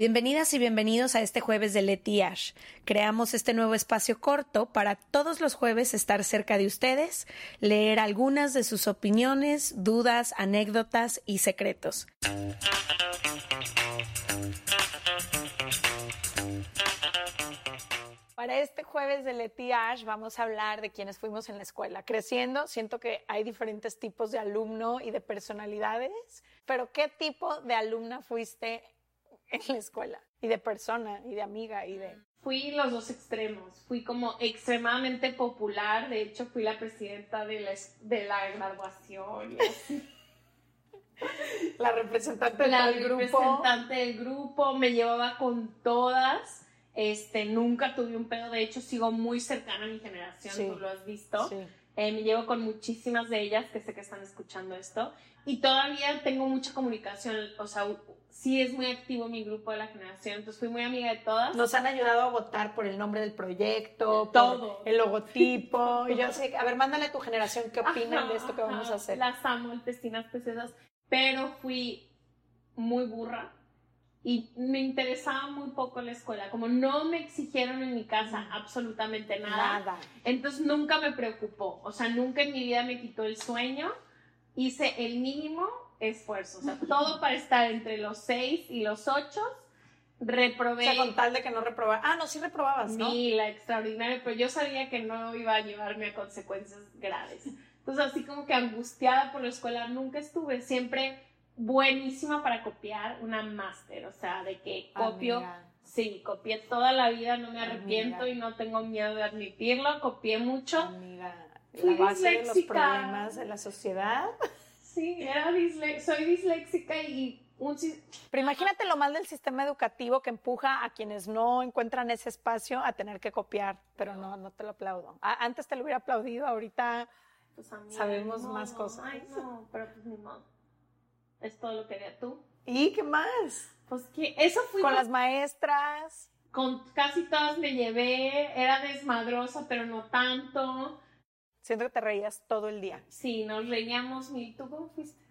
Bienvenidas y bienvenidos a este jueves de Leti Ash. Creamos este nuevo espacio corto para todos los jueves estar cerca de ustedes, leer algunas de sus opiniones, dudas, anécdotas y secretos. Para este jueves de Leti Ash vamos a hablar de quienes fuimos en la escuela. Creciendo, siento que hay diferentes tipos de alumno y de personalidades, pero ¿qué tipo de alumna fuiste en la escuela y de persona y de amiga y de... Fui los dos extremos, fui como extremadamente popular, de hecho fui la presidenta de la, de la graduación. la representante la del grupo. representante del grupo, me llevaba con todas, este, nunca tuve un pedo, de hecho sigo muy cercana a mi generación, tú lo has visto. Eh, me llevo con muchísimas de ellas que sé que están escuchando esto y todavía tengo mucha comunicación, o sea, sí es muy activo mi grupo de la generación, entonces fui muy amiga de todas. Nos han ayudado a votar por el nombre del proyecto, todo, el logotipo. y yo sé, a ver, mándale a tu generación qué opinan de esto que vamos a hacer. Las amo, intestinas preciosas, pero fui muy burra y me interesaba muy poco la escuela, como no me exigieron en mi casa absolutamente nada, nada. entonces nunca me preocupó, o sea, nunca en mi vida me quitó el sueño, hice el mínimo esfuerzo, o sea, todo para estar entre los seis y los ocho, reprobé. O sea, con tal de que no reprobaba. Ah, no, sí reprobabas, ¿no? Sí, la extraordinaria, pero yo sabía que no iba a llevarme a consecuencias graves. Entonces, así como que angustiada por la escuela, nunca estuve, siempre buenísima para copiar, una máster, o sea, de que copio. Sí, copié toda la vida, no me arrepiento y no tengo miedo de admitirlo, copié mucho. Amiga, la base de los problemas de la sociedad. Sí, era soy disléxica y un... Pero imagínate lo mal del sistema educativo que empuja a quienes no encuentran ese espacio a tener que copiar, pero no, no te lo aplaudo. antes te lo hubiera aplaudido, ahorita pues sabemos más cosas. Ay, no, pero pues ni modo. Es todo lo que haría tú. ¿Y qué más? Pues que eso fue... Con las maestras. Con casi todas me llevé, era desmadrosa, pero no tanto Siento que te reías todo el día. Sí, nos reíamos. ¿Y tú cómo fuiste?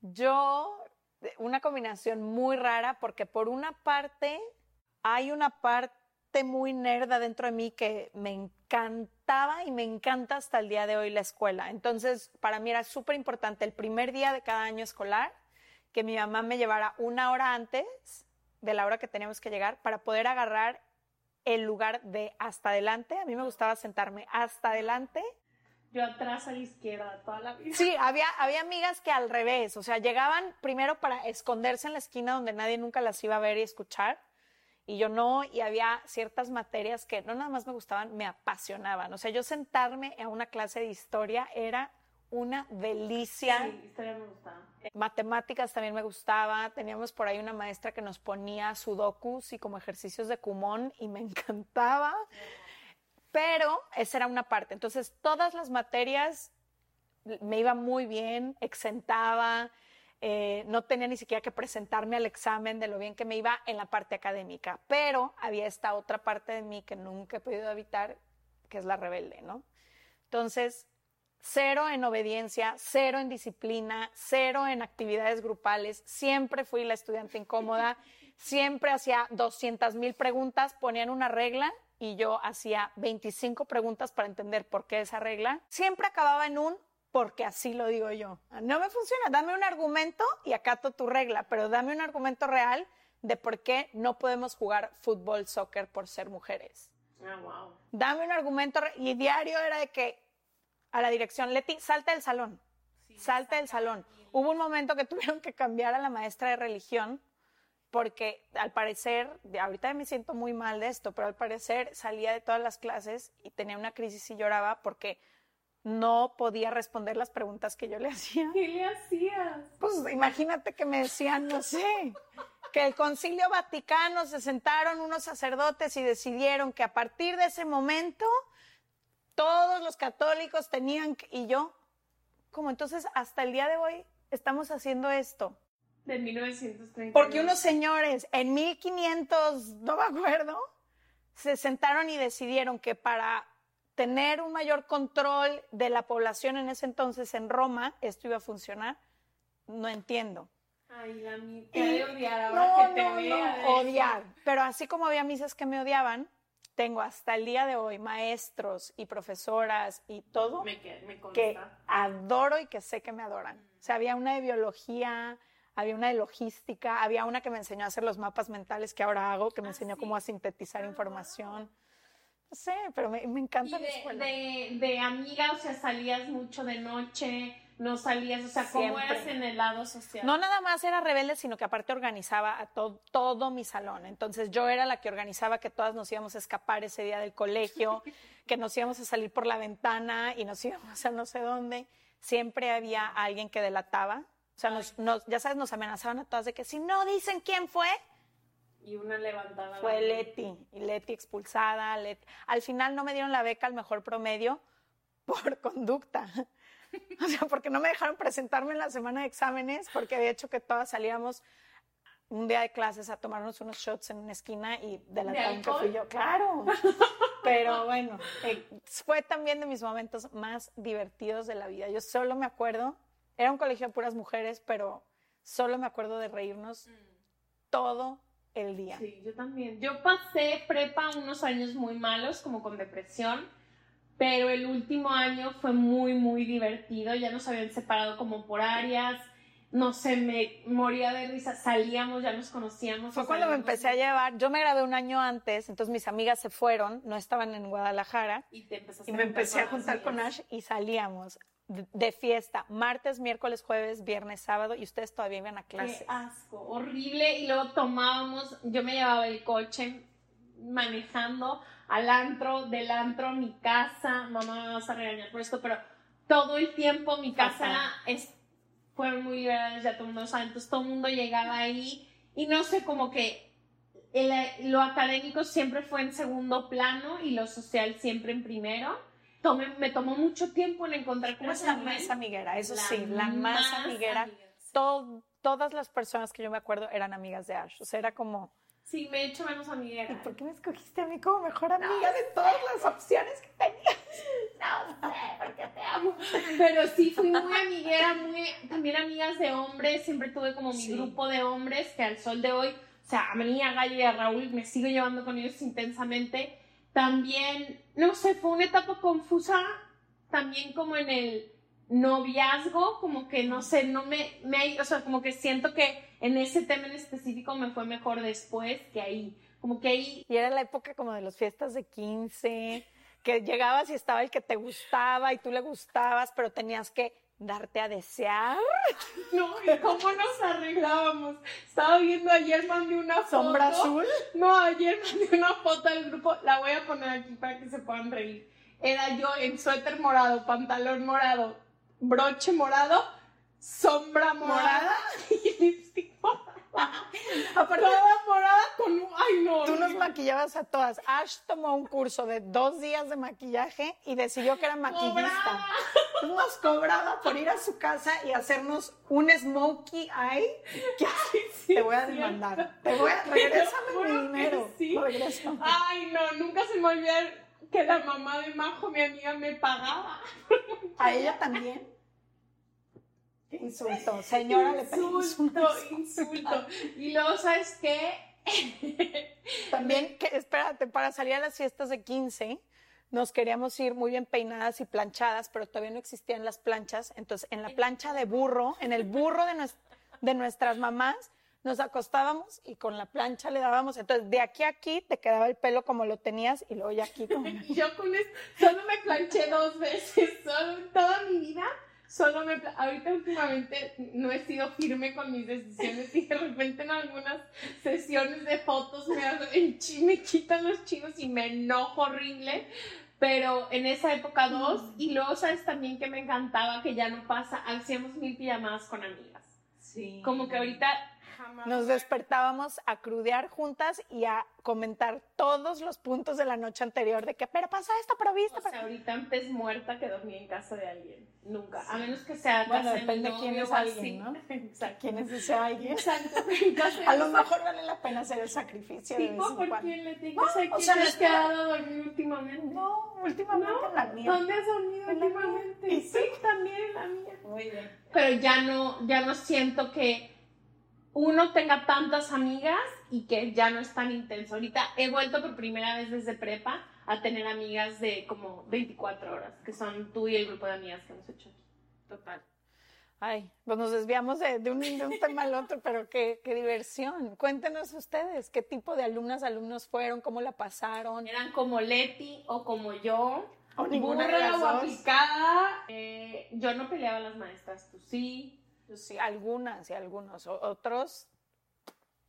Yo, una combinación muy rara, porque por una parte hay una parte muy nerda dentro de mí que me encantaba y me encanta hasta el día de hoy la escuela. Entonces, para mí era súper importante el primer día de cada año escolar que mi mamá me llevara una hora antes de la hora que teníamos que llegar para poder agarrar el lugar de hasta adelante. A mí me gustaba sentarme hasta adelante yo atrás a la izquierda toda la vida. Sí, había, había amigas que al revés, o sea, llegaban primero para esconderse en la esquina donde nadie nunca las iba a ver y escuchar, y yo no, y había ciertas materias que no nada más me gustaban, me apasionaban. O sea, yo sentarme a una clase de historia era una delicia. Sí, historia me gustaba. Matemáticas también me gustaba. Teníamos por ahí una maestra que nos ponía sudokus y como ejercicios de Kumon y me encantaba pero esa era una parte. Entonces, todas las materias me iba muy bien, exentaba, eh, no tenía ni siquiera que presentarme al examen de lo bien que me iba en la parte académica, pero había esta otra parte de mí que nunca he podido evitar, que es la rebelde, ¿no? Entonces, cero en obediencia, cero en disciplina, cero en actividades grupales, siempre fui la estudiante incómoda, siempre hacía 200 mil preguntas, ponían una regla y yo hacía 25 preguntas para entender por qué esa regla, siempre acababa en un porque así lo digo yo. No me funciona, dame un argumento y acato tu regla, pero dame un argumento real de por qué no podemos jugar fútbol, soccer por ser mujeres. Ah, wow. Dame un argumento y diario era de que a la dirección, Leti, salta del salón, salta del salón. Hubo un momento que tuvieron que cambiar a la maestra de religión porque al parecer, ahorita me siento muy mal de esto, pero al parecer salía de todas las clases y tenía una crisis y lloraba porque no podía responder las preguntas que yo le hacía. ¿Qué le hacías? Pues imagínate que me decían, no sé, que el concilio vaticano se sentaron unos sacerdotes y decidieron que a partir de ese momento todos los católicos tenían que, y yo, como entonces hasta el día de hoy estamos haciendo esto de 1930. Porque unos señores en 1500, no me acuerdo, se sentaron y decidieron que para tener un mayor control de la población en ese entonces en Roma, esto iba a funcionar. No entiendo. Ay, la odiar ahora no, que te no, vea, no, odiar. Pero así como había misas que me odiaban, tengo hasta el día de hoy maestros y profesoras y todo me, me que adoro y que sé que me adoran. O sea, había una de biología, había una de logística, había una que me enseñó a hacer los mapas mentales que ahora hago, que me Ah, enseñó sí. cómo a sintetizar Ah, información. Sé, pero me, me encanta Y la de, escuela. de, de amiga, o sea, salías mucho de noche, no salías, o sea, ¿cómo Siempre. eras en el lado social? No nada más era rebelde, sino que aparte organizaba a to- todo mi salón. Entonces yo era la que organizaba que todas nos íbamos a escapar ese día del colegio, que nos íbamos a salir por la ventana y nos íbamos a no sé dónde. Siempre había alguien que delataba. O sea, nos, nos- ya sabes, nos amenazaban a todas de que si no dicen quién fue, Y una levantada. fue Leti. Y Leti expulsada. Leti- Al final no me dieron la beca al mejor promedio por conducta. O sea, porque no me dejaron presentarme en la semana de exámenes, porque había hecho que todas salíamos un día de clases a tomarnos unos shots en una esquina y de la ¿De que fui yo. Claro. Pero bueno, eh, fue también de mis momentos más divertidos de la vida. Yo solo me acuerdo, era un colegio de puras mujeres, pero solo me acuerdo de reírnos todo el día. Sí, yo también. Yo pasé prepa unos años muy malos, como con depresión, pero el último año fue muy, muy divertido. Ya nos habían separado como por áreas. No sé, me moría de risa. Salíamos, ya nos conocíamos. Fue cuando me empecé a llevar, yo me gradué un año antes, entonces mis amigas se fueron, no estaban en Guadalajara, Y, te y me empecé a juntar con. Ash y salíamos de, fiesta, martes, miércoles, jueves, viernes, sábado, y ustedes todavía iban a clase. Qué asco, horrible. Y luego tomábamos, yo me llevaba el coche manejando al antro, del antro a mi casa. Mamá me vas a regañar por esto, pero todo el tiempo mi casa es, fueron muy liberales, ya todo el mundo sabe. Entonces todo el mundo llegaba ahí y no sé, como que el- lo académico siempre fue en segundo plano y lo social siempre en primero. Me tomó mucho tiempo en encontrar cómo es la más amiguera, eso sí, la más amiguera. sí. Todas las personas que yo me acuerdo eran amigas de Ash, o sea, era como, Sí, me he hecho menos amiguera. ¿y por qué me escogiste a mí como mejor amiga de todas las opciones que tenías? No sé, porque te amo. Pero sí, fui muy amiguera, muy, también amigas de hombres. Siempre tuve como mi Sí. grupo de hombres que al sol de hoy, o sea, a mí, a Gallo y a Raúl, me sigo llevando con ellos intensamente. También, no sé, fue una etapa confusa, también como en el noviazgo, como que no sé, no me, me, o sea, como que siento que en ese tema en específico me fue mejor después que ahí. Como que ahí Y era la época como de las fiestas de 15, que llegabas y estaba el que te gustaba y tú le gustabas, pero tenías que darte a desear. No, ¿y cómo nos arreglábamos? Estaba viendo ayer, mandé una foto. Sombra azul. No, ayer mandé una foto al grupo, la voy a poner aquí para que se puedan reír. Era yo en suéter morado, pantalón morado, broche morado, sombra morada y lipstick morada. Aparte, Toda morada con un... ¡Ay, no! tú nos maquillabas a todas. Ash tomó un curso de dos días de maquillaje y decidió que era maquillista. Entonces nos cobraba por ir a su casa y hacernos un smokey eye. Sí, te voy a demandar. Te voy a... Regrésame mi dinero. sí. Regrésame. Ay, no, nunca se me olvida que la mamá de Majo, mi amiga, me pagaba. A ella también. Qué insulto. Señora, le pedimos un Insulto, insulto. Y luego, ¿sabes qué? También, que, espérate, para salir a las fiestas de 15, nos queríamos ir muy bien peinadas y planchadas, pero todavía no existían las planchas. Entonces, en la plancha de burro, en el burro de, de nuestras mamás, nos acostábamos y con la plancha le dábamos. Entonces, de aquí a aquí te quedaba el pelo como lo tenías y luego ya aquí como... Yo con esto, solo me planché dos veces, solo en toda mi vida. Solo me, ahorita últimamente no he sido firme con mis decisiones y de repente en algunas sesiones de fotos me, me quitan los chinos y me enojo horrible. Pero en esa época dos, y luego sabes también que me encantaba, que ya no pasa, hacíamos mil pijamadas con amigas. Sí. Como que ahorita jamás. Nos despertábamos a crudear juntas y a comentar todos los puntos de la noche anterior de que, pero pasa esto, pero viste. O sea, pero-". ahorita pez muerta que dormía en casa de alguien. Nunca. A menos que sea Bueno, casa depende de quién es o alguien. ¿no? Exacto. ¿Quién es ese alguien? Exacto. De A lo mejor vale la pena hacer el sacrificio de vez Tipo, en ¿por cuando. quién le tiene No, o ¿Quién sea, te no has es que- quedado a dormir últimamente? No, últimamente ¿No? en la mía. ¿Dónde has dormido últimamente? ¿Y Sí, también en la mía. Muy bien. Pero ya no, ya no siento que uno tenga tantas amigas y que ya no es tan intenso. Ahorita he vuelto por primera vez desde prepa a tener amigas de como 24 horas, que son tú y el grupo de amigas que hemos hecho aquí. Total. Ay, pues nos desviamos de, un, tema al otro, pero qué, qué, diversión. Cuéntenos ustedes, ¿qué tipo de alumnas, alumnos fueron? ¿Cómo la pasaron? ¿Eran como Leti o como yo? ¿O ninguna de las o aplicada? Eh, yo no peleaba a las maestras, tú sí. Sí, algunas y algunos. Otros,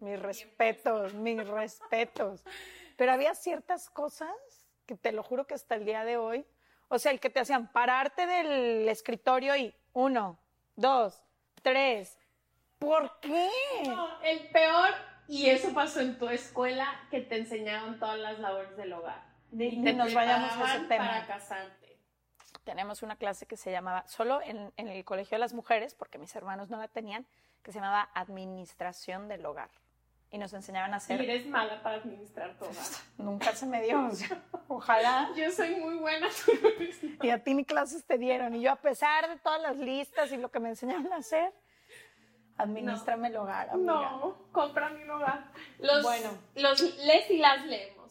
mis respetos, mis respetos. Pero había ciertas cosas que te lo juro que hasta el día de hoy, o sea, el que te hacían pararte del escritorio y uno, dos, tres. ¿Por qué? el peor, y eso pasó en tu escuela, que te enseñaron todas las labores del hogar. Y nos vayamos a ese tema. Para casarte. Tenemos una clase que se llamaba, solo en, en el Colegio de las Mujeres, porque mis hermanos no la tenían, que se llamaba Administración del Hogar y nos enseñaban a hacer. Y eres mala para administrar todo. Nunca se me dio. ojalá. Yo soy muy buena. y a ti ni clases te dieron. Y yo, a pesar de todas las listas y lo que me enseñaron a hacer, administrame el hogar. Amiga. No, compra mi hogar. Los, bueno, los les y las leemos.